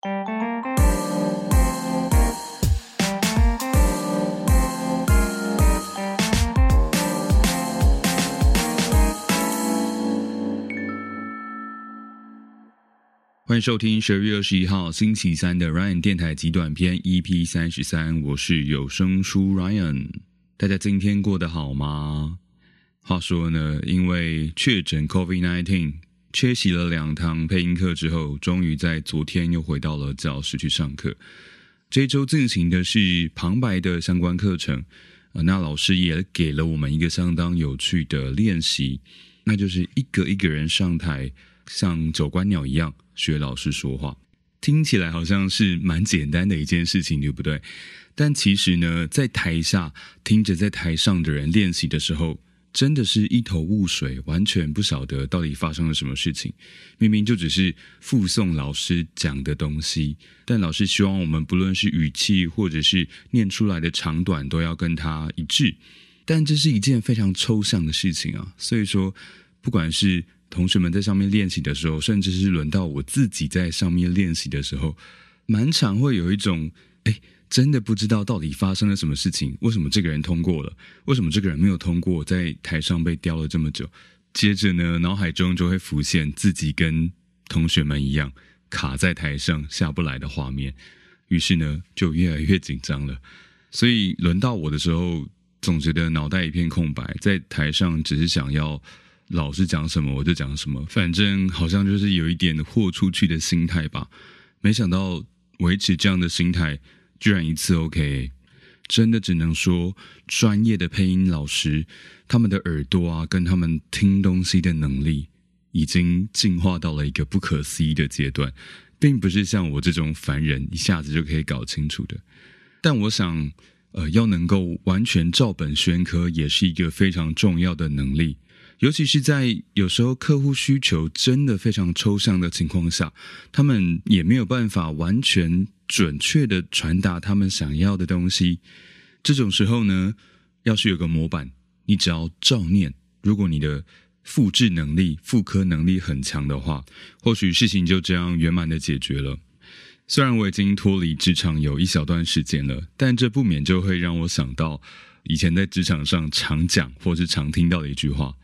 欢迎收听十二月二十一号星期三的 Ryan 电台极短篇 EP 三十三，我是有声书 Ryan。大家今天过得好吗？话说呢，因为确诊 COVID-19，缺席了两堂配音课之后，终于在昨天又回到了教室去上课。这周进行的是旁白的相关课程，呃，那老师也给了我们一个相当有趣的练习，那就是一个一个人上台，像走官鸟一样。学老师说话，听起来好像是蛮简单的一件事情，对不对？但其实呢，在台下听着在台上的人练习的时候，真的是一头雾水，完全不晓得到底发生了什么事情。明明就只是附送老师讲的东西，但老师希望我们不论是语气或者是念出来的长短，都要跟他一致。但这是一件非常抽象的事情啊，所以说，不管是同学们在上面练习的时候，甚至是轮到我自己在上面练习的时候，满场会有一种哎，真的不知道到底发生了什么事情。为什么这个人通过了？为什么这个人没有通过？在台上被叼了这么久，接着呢，脑海中就会浮现自己跟同学们一样卡在台上下不来的画面，于是呢，就越来越紧张了。所以轮到我的时候，总觉得脑袋一片空白，在台上只是想要。老师讲什么我就讲什么，反正好像就是有一点豁出去的心态吧。没想到维持这样的心态，居然一次 OK，真的只能说专业的配音老师，他们的耳朵啊，跟他们听东西的能力，已经进化到了一个不可思议的阶段，并不是像我这种凡人一下子就可以搞清楚的。但我想，呃，要能够完全照本宣科，也是一个非常重要的能力。尤其是在有时候客户需求真的非常抽象的情况下，他们也没有办法完全准确的传达他们想要的东西。这种时候呢，要是有个模板，你只要照念，如果你的复制能力、复刻能力很强的话，或许事情就这样圆满的解决了。虽然我已经脱离职场有一小段时间了，但这不免就会让我想到以前在职场上常讲或是常听到的一句话。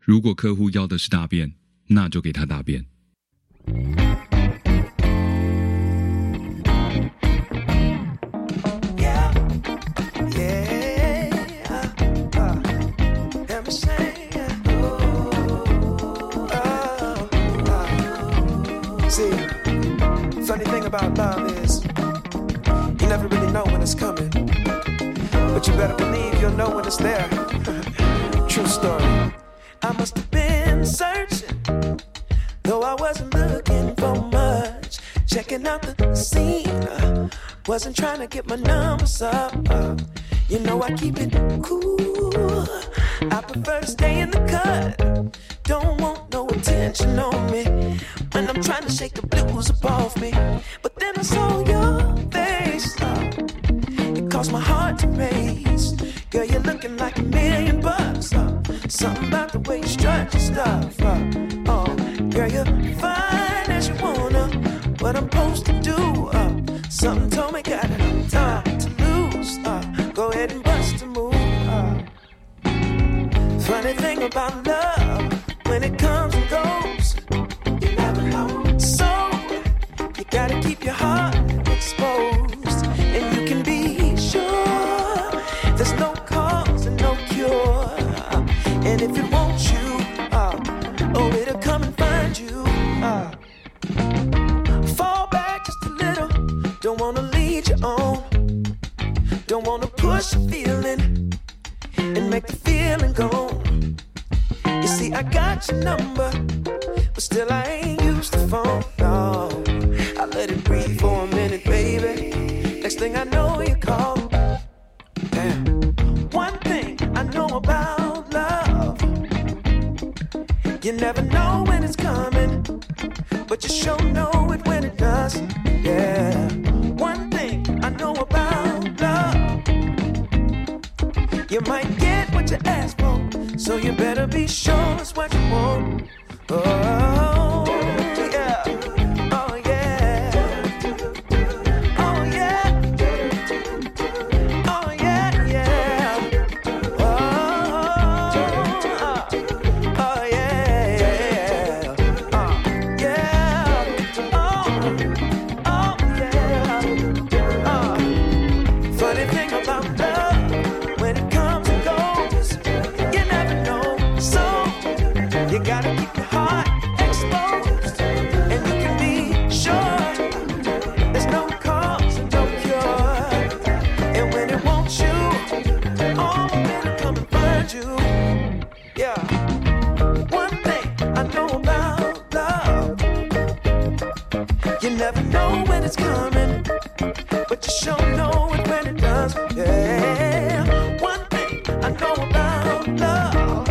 如果客户要的是大便，那就给他大便。I must have been searching, though I wasn't looking for much. Checking out the scene, uh, wasn't trying to get my numbers up. Uh, you know I keep it cool. I prefer to stay in the cut. Don't want no attention on me when I'm trying to shake the blues off me. But then I saw your face. Uh, it caused my heart to race. Girl, you're looking like a million bucks. Uh, something about the way you strut your stuff. Uh, oh, girl, you're fine as you wanna. What I'm supposed to do? Uh, something told me got it time to lose. Uh, go ahead and bust a move. Uh, funny thing about love, when it comes if it wants you, uh, oh, it'll come and find you. Uh. Fall back just a little, don't wanna lead you on. Don't wanna push a feeling and make the feeling gone. You see, I got your number, but still I ain't used the phone. No, I let it breathe for a minute, baby. Next thing I know, you you never know when it's coming, but you sure know it when it does. Yeah. One thing I know about love, you might get what you ask for, so you better be sure it's what you want. Oh, never know when it's coming, but you sure know it when it does. Yeah. One thing I know about love,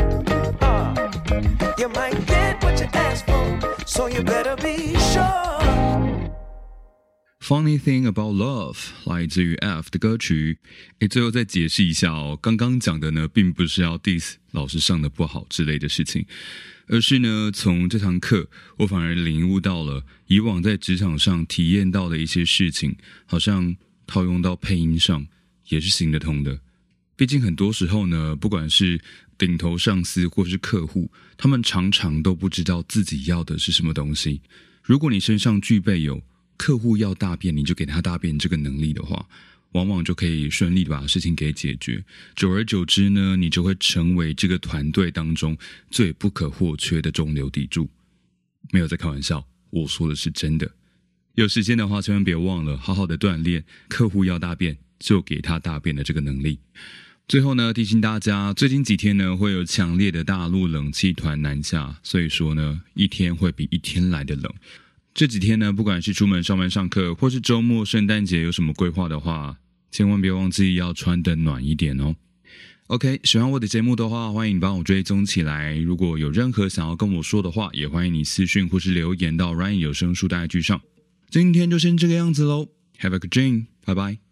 uh, you might get what you ask for, so you better be sure. Funny thing about love 来自于 F 的歌曲。诶，最后再解释一下哦，刚刚讲的呢，并不是要 diss 老师上的不好之类的事情， 而是呢，从这堂课我反而领悟到了以往在职场上体验到的一些事情，好像套用到配音上也是行得通的。毕竟很多时候呢，不管是顶头上司或是客户，他们常常都不知道自己要的是什么东西。如果你身上具备有客户要大便，你就给他大便这个能力的话，往往就可以顺利的把事情给解决。久而久之呢，你就会成为这个团队当中最不可或缺的中流砥柱。没有在开玩笑，我说的是真的。有时间的话，千万别忘了好好的锻炼客户要大便就给他大便的这个能力。最后呢，提醒大家，最近几天呢会有强烈的大陆冷气团南下，所以说呢，一天会比一天来的冷。这几天呢，不管是出门上班、上课，或是周末、圣诞节有什么规划的话，千万别忘记要穿的暖一点哦。OK，喜欢我的节目的话，欢迎你帮我追踪起来。如果有任何想要跟我说的话，也欢迎你私讯或是留言到 Ryan 有声书大剧上。今天就先这个样子喽，Have a good dream，拜拜。